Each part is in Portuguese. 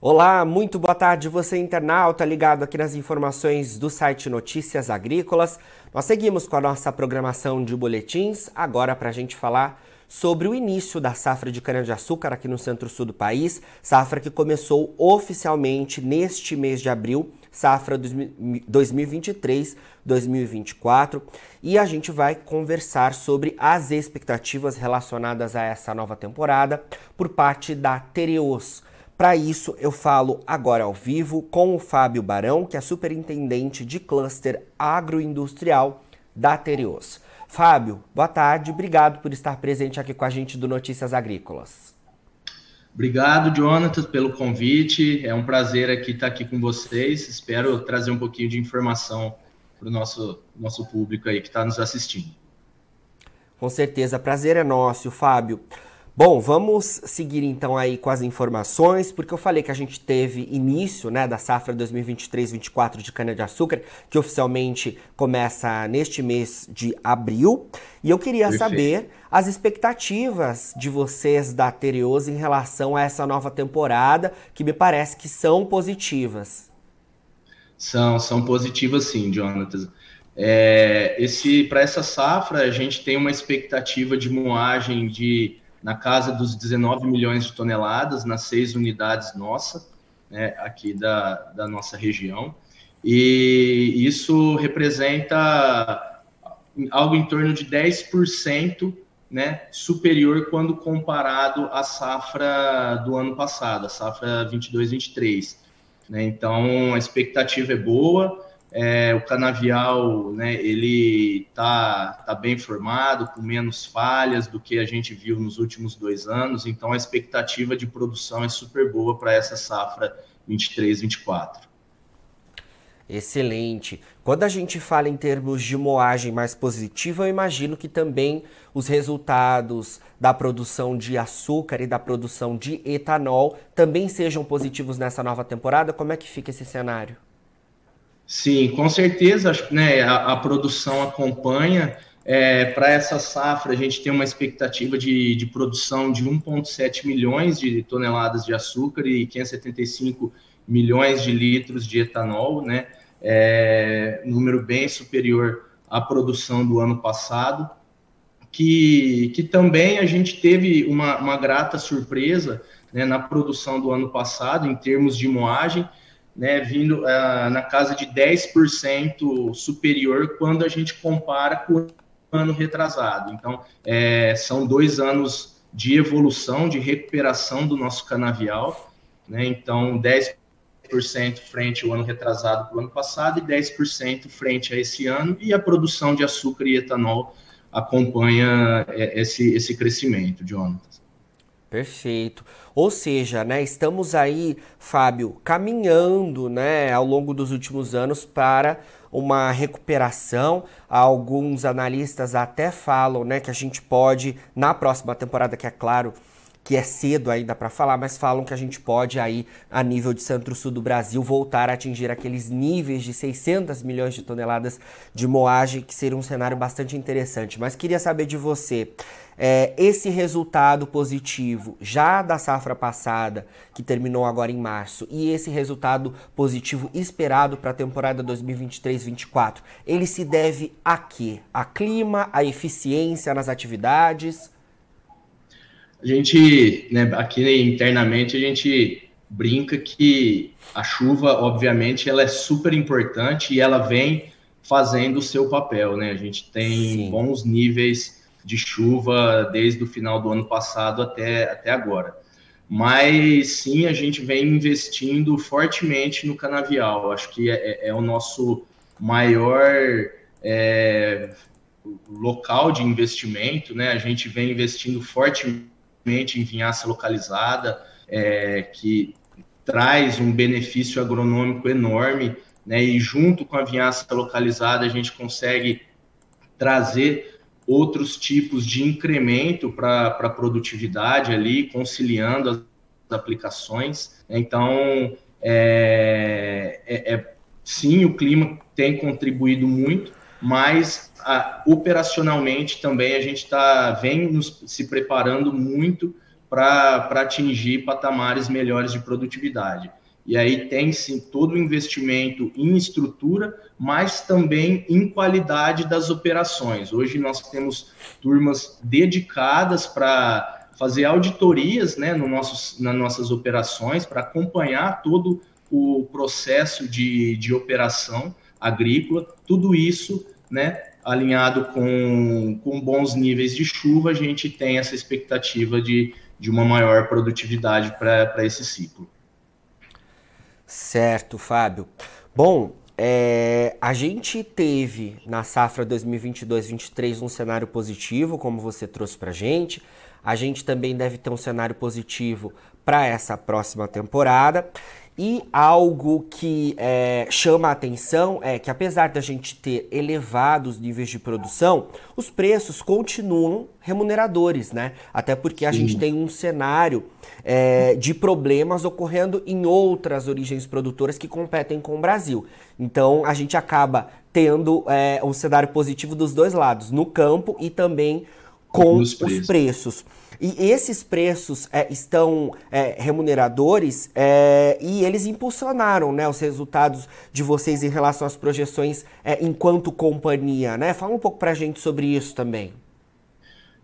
Olá, muito boa tarde, você internauta ligado aqui nas informações do site Notícias Agrícolas. Nós seguimos com a nossa programação de boletins, agora para a gente falar sobre o início da safra de cana-de-açúcar aqui no centro-sul do país, safra que começou oficialmente neste mês de abril, safra 2023-2024, e a gente vai conversar sobre as expectativas relacionadas a essa nova temporada por parte da Tereos. Para isso, eu falo agora ao vivo com o Fábio Barão, que é superintendente de cluster agroindustrial da Tereos. Fábio, boa tarde, obrigado por estar presente aqui com a gente do Notícias Agrícolas. Obrigado, Jonathan, pelo convite. É um prazer aqui estar aqui com vocês. Espero trazer um pouquinho de informação para o nosso, nosso público aí que está nos assistindo. Com certeza, prazer é nosso, Fábio. Bom, vamos seguir então aí com as informações, porque eu falei que a gente teve início né, da safra 2023-24 de cana-de-açúcar, que oficialmente começa neste mês de abril. E eu queria saber as expectativas de vocês da Tereos em relação a essa nova temporada, que me parece que são positivas. São, são positivas sim, Jonathan. É, esse Para essa safra, a gente tem uma expectativa de moagem de na casa dos 19 milhões de toneladas nas seis unidades nossa, né, aqui da, da nossa região. E isso representa algo em torno de 10% né, superior quando comparado à safra do ano passado, a safra 22-23. Né? Então, a expectativa é boa, é, o canavial, né, ele tá, tá bem formado, com menos falhas do que a gente viu nos últimos dois anos, então a expectativa de produção é super boa para essa safra 23-24. Excelente. Quando a gente fala em termos de moagem mais positiva, eu imagino que também os resultados da produção de açúcar e da produção de etanol também sejam positivos nessa nova temporada. Como é que fica esse cenário? Sim, com certeza, né, a, a produção acompanha. É, Para essa safra, a gente tem uma expectativa de, de produção de 1,7 milhões de toneladas de açúcar e 575 milhões de litros de etanol, né? É, número bem superior à produção do ano passado, que, que também a gente teve uma, uma grata surpresa né, na produção do ano passado, em termos de moagem, né, vindo uh, na casa de 10% superior quando a gente compara com o ano retrasado. Então, é, são dois anos de evolução, de recuperação do nosso canavial, né, então 10% frente ao ano retrasado para o ano passado e 10% frente a esse ano, e a produção de açúcar e etanol acompanha é, esse, esse crescimento, Jonathan. Perfeito. Ou seja, né, estamos aí, Fábio, caminhando, né, ao longo dos últimos anos para uma recuperação. Alguns analistas até falam, né, que a gente pode na próxima temporada, que é claro, que é cedo ainda para falar, mas falam que a gente pode aí, a nível de centro-sul do Brasil, voltar a atingir aqueles níveis de 600 milhões de toneladas de moagem, que seria um cenário bastante interessante. Mas queria saber de você, é, esse resultado positivo já da safra passada, que terminou agora em março, e esse resultado positivo esperado para a temporada 2023-24, ele se deve a quê? A clima, a eficiência nas atividades? A gente, né, aqui internamente, a gente brinca que a chuva, obviamente, ela é super importante e ela vem fazendo o seu papel, né? A gente tem Sim. bons níveis de chuva desde o final do ano passado até, até agora. Mas sim, a gente vem investindo fortemente no canavial. Acho que é, é, é o nosso maior é, local de investimento, né? A gente vem investindo fortemente em vinhaça localizada, é, que traz um benefício agronômico enorme, né? E junto com a vinhaça localizada, a gente consegue trazer outros tipos de incremento para a produtividade ali, conciliando as aplicações. Então, é, é, é, sim, o clima tem contribuído muito, mas a, operacionalmente também a gente tá, vem nos, se preparando muito para atingir patamares melhores de produtividade. E aí tem sim todo o investimento em estrutura, mas também em qualidade das operações. Hoje nós temos turmas dedicadas para fazer auditorias né, no nossos, nas nossas operações, para acompanhar todo o processo de, de operação agrícola, tudo isso né, alinhado com, com bons níveis de chuva, a gente tem essa expectativa de, de uma maior produtividade para esse ciclo. Certo, Fábio. Bom, é, a gente teve na safra 2022-23 um cenário positivo, como você trouxe para gente. A gente também deve ter um cenário positivo para essa próxima temporada. E algo que é, chama a atenção é que, apesar da gente ter elevados níveis de produção, os preços continuam remuneradores, né? Até porque a Sim. gente tem um cenário é, de problemas ocorrendo em outras origens produtoras que competem com o Brasil. Então, a gente acaba tendo é, um cenário positivo dos dois lados, no campo e também com os preços. E esses preços é, estão é, remuneradores é, e eles impulsionaram né, os resultados de vocês em relação às projeções é, enquanto companhia. Né? Fala um pouco para a gente sobre isso também.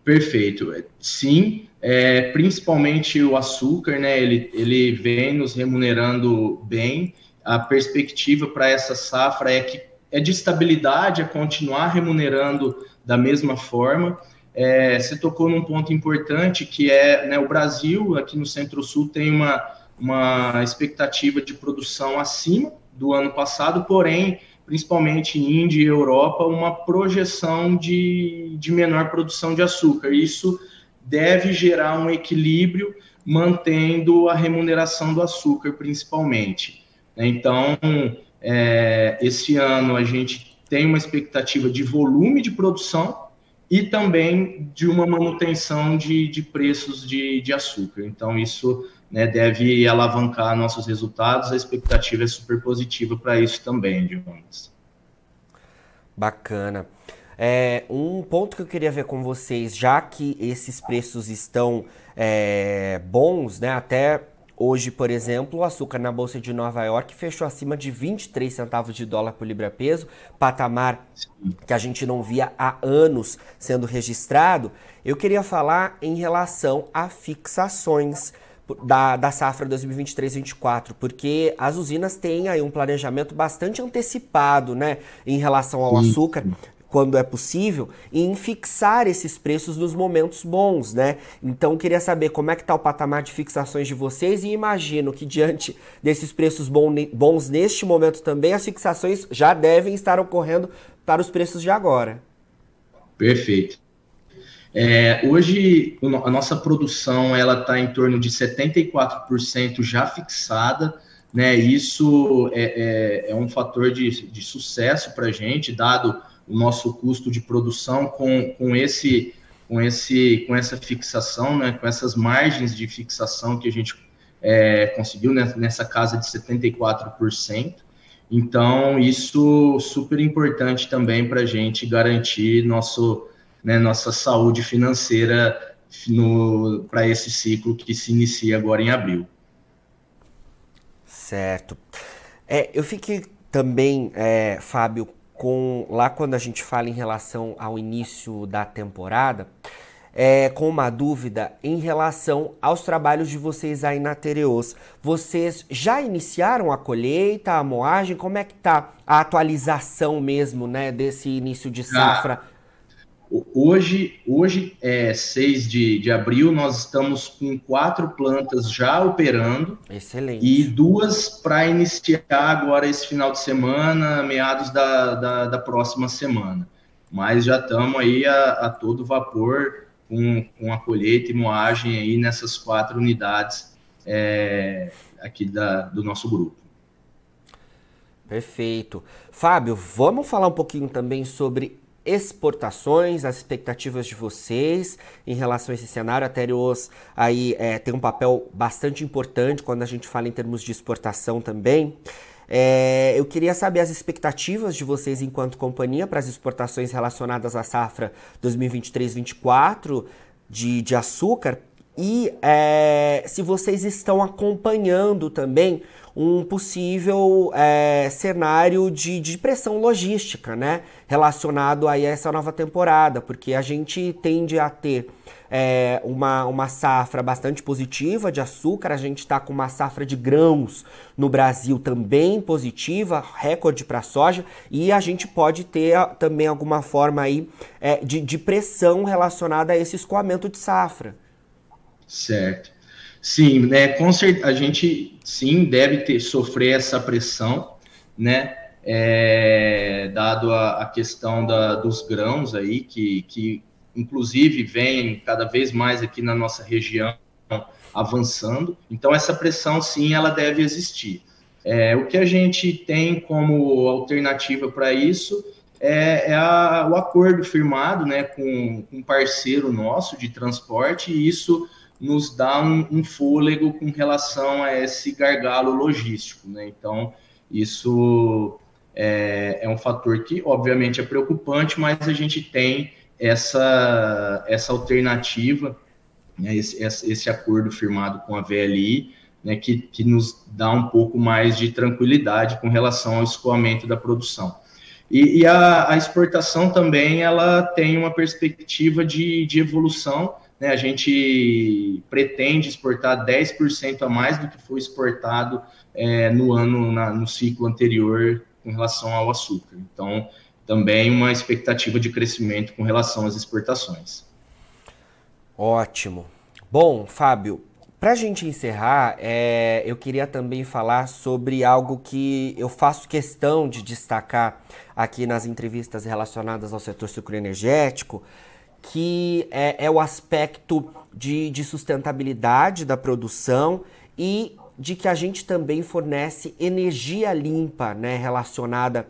Perfeito. Sim, é, principalmente o açúcar, né? Ele, ele vem nos remunerando bem. A perspectiva para essa safra é que é de estabilidade, é continuar remunerando da mesma forma. É, você tocou num ponto importante que é né, o Brasil, aqui no Centro-Sul, tem uma, uma expectativa de produção acima do ano passado, porém, principalmente Índia e Europa, uma projeção de, de menor produção de açúcar. Isso deve gerar um equilíbrio mantendo a remuneração do açúcar, principalmente. Então, é, esse ano a gente tem uma expectativa de volume de produção, e também de uma manutenção de, de preços de, de açúcar. Então, isso né, deve alavancar nossos resultados. A expectativa é super positiva para isso também, Jonas. Bacana. É, um ponto que eu queria ver com vocês, já que esses preços estão é, bons, né, até Hoje, por exemplo, o açúcar na Bolsa de Nova York fechou acima de 23 centavos de dólar por libra-peso, patamar que a gente não via há anos sendo registrado. Eu queria falar em relação a fixações da, da safra 2023-24, porque as usinas têm aí um planejamento bastante antecipado, né, em relação ao açúcar quando é possível, em fixar esses preços nos momentos bons, né? Então queria saber como é que está o patamar de fixações de vocês e imagino que diante desses preços bons neste momento também, as fixações já devem estar ocorrendo para os preços de agora. Perfeito. É, hoje a nossa produção ela está em torno de 74% já fixada, né? Isso é, é, é um fator de, de sucesso para a gente, dado o nosso custo de produção com, com esse com esse com essa fixação, né, com essas margens de fixação que a gente é, conseguiu nessa casa de 74%. Então, isso super importante também para a gente garantir nosso, né, nossa saúde financeira para esse ciclo que se inicia agora em abril. Certo. É, eu fiquei também, é, Fábio, com lá quando a gente fala em relação ao início da temporada, é, com uma dúvida em relação aos trabalhos de vocês aí na Tereos. Vocês já iniciaram a colheita, a moagem? Como é que tá a atualização mesmo, né, desse início de safra? Hoje, hoje é 6 de, de abril, nós estamos com quatro plantas já operando. Excelente. E duas para iniciar agora esse final de semana, meados da, da, da próxima semana. Mas já estamos aí a, a, todo vapor com, com a colheita e moagem aí nessas quatro unidades é, aqui da, do nosso grupo. Perfeito. Fábio, vamos falar um pouquinho também sobre exportações, as expectativas de vocês em relação a esse cenário. A Terios aí é, tem um papel bastante importante quando a gente fala em termos de exportação também. É, eu queria saber as expectativas de vocês enquanto companhia para as exportações relacionadas à safra 2023-24 de, de açúcar, e é, se vocês estão acompanhando também um possível é, cenário de, de pressão logística, né? Relacionado a essa nova temporada, porque a gente tende a ter é, uma, uma safra bastante positiva de açúcar, a gente está com uma safra de grãos no Brasil também positiva, recorde para soja, e a gente pode ter também alguma forma aí é, de, de pressão relacionada a esse escoamento de safra. Certo. Sim, né, com certeza, a gente sim deve ter sofrer essa pressão, né, é, dado a, a questão da, dos grãos aí, que, que inclusive vem cada vez mais aqui na nossa região avançando. Então essa pressão sim, ela deve existir. É, o que a gente tem como alternativa para isso é, é a, o acordo firmado, né, com, com um parceiro nosso de transporte e isso nos dá um, um, fôlego com relação a esse gargalo logístico, né? Então, isso é, é, um fator que, obviamente, é preocupante, mas a gente tem essa, essa alternativa, né? esse, esse acordo firmado com a VLI, né? que, que nos dá um pouco mais de tranquilidade com relação ao escoamento da produção. E, e a, a, exportação também, ela tem uma perspectiva de, de evolução, né, a gente pretende exportar 10% a mais do que foi exportado é, no ano, na, no ciclo anterior com relação ao açúcar. Então, também uma expectativa de crescimento com relação às exportações. Ótimo. Bom, Fábio, para a gente encerrar, é, eu queria também falar sobre algo que eu faço questão de destacar aqui nas entrevistas relacionadas ao setor sucroenergético, que é, é o aspecto de, de sustentabilidade da produção e de que a gente também fornece energia limpa, né, relacionada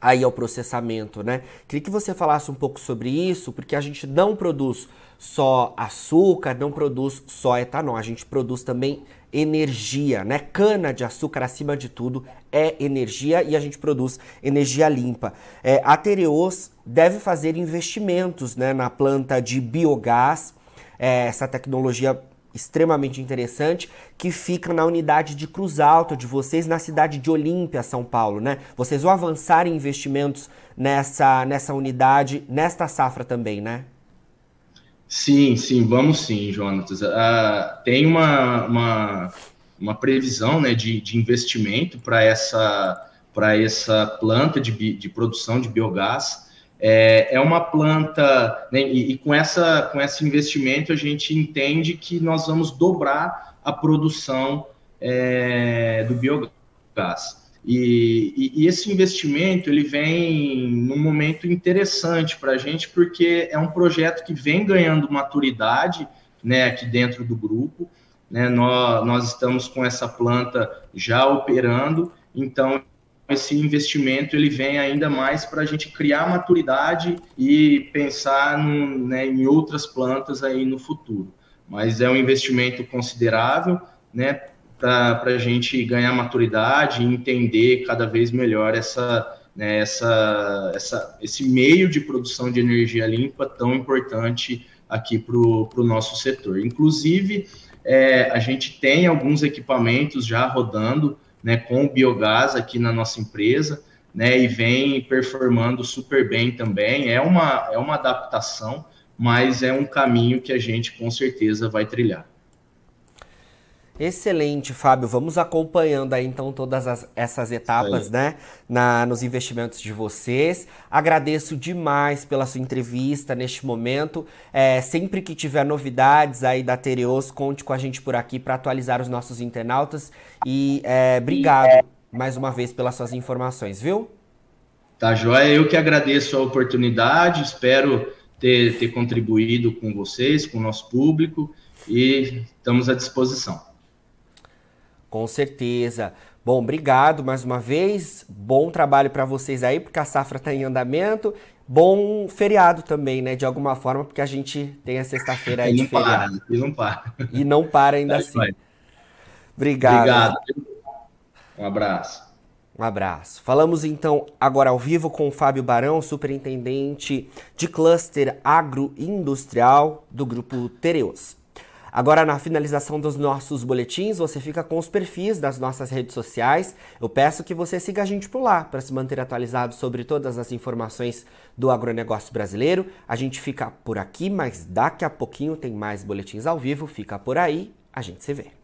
aí ao processamento, né? Queria que você falasse um pouco sobre isso, porque a gente não produz só açúcar, não produz só etanol, a gente produz também energia, né? Cana de açúcar, acima de tudo, é energia e a gente produz energia limpa. É, a Tereos deve fazer investimentos né, na planta de biogás, é, essa tecnologia extremamente interessante, que fica na unidade de Cruz Alta de vocês, na cidade de Olímpia, São Paulo, né? Vocês vão avançar em investimentos nessa, nessa unidade, nesta safra também, né? Sim, sim, vamos sim, Jonatas. Uh, tem uma, uma, uma, previsão né, de, de investimento para essa, essa planta de, de produção de biogás. É, é uma planta, né, e, e, com, essa, com esse investimento a gente entende que nós vamos dobrar a produção é, do biogás. E, e, e, esse investimento ele vem num momento interessante para a gente, porque é um projeto que vem ganhando maturidade né, aqui dentro do grupo. Né, nós, nós estamos com essa planta já operando, então esse investimento ele vem ainda mais para a gente criar maturidade e pensar né, em outras plantas aí no futuro. Mas é um investimento considerável, né? Para a gente ganhar maturidade e entender cada vez melhor essa, né, essa, essa, esse meio de produção de energia limpa tão importante aqui para o nosso setor. Inclusive, é, a gente tem alguns equipamentos já rodando né, com biogás aqui na nossa empresa, né, e vem performando super bem também. É uma, é uma adaptação, mas é um caminho que a gente com certeza vai trilhar. Excelente, Fábio. Vamos acompanhando aí então todas as, essas etapas, né, na, nos investimentos de vocês. Agradeço demais pela sua entrevista neste momento. É, sempre que tiver novidades aí da Tereos, conte com a gente por aqui para atualizar os nossos internautas. E é, obrigado mais uma vez pelas suas informações, viu? Tá, joia. Eu que agradeço a oportunidade. Espero ter, ter contribuído com vocês, com o nosso público e estamos à disposição. Com certeza. Bom, obrigado mais uma vez. Bom trabalho para vocês aí, porque a safra está em andamento. Bom feriado também, né? De alguma forma, porque a gente tem a sexta-feira aí de feriado. Para, e não para. E não para ainda assim. Obrigado. Obrigado. Um abraço. Um abraço. Falamos então agora ao vivo com o Fábio Barão, superintendente de cluster agroindustrial do grupo Tereos. Agora, na finalização dos nossos boletins, você fica com os perfis das nossas redes sociais. Eu peço que você siga a gente por lá para se manter atualizado sobre todas as informações do agronegócio brasileiro. A gente fica por aqui, mas daqui a pouquinho tem mais boletins ao vivo. Fica por aí, a gente se vê.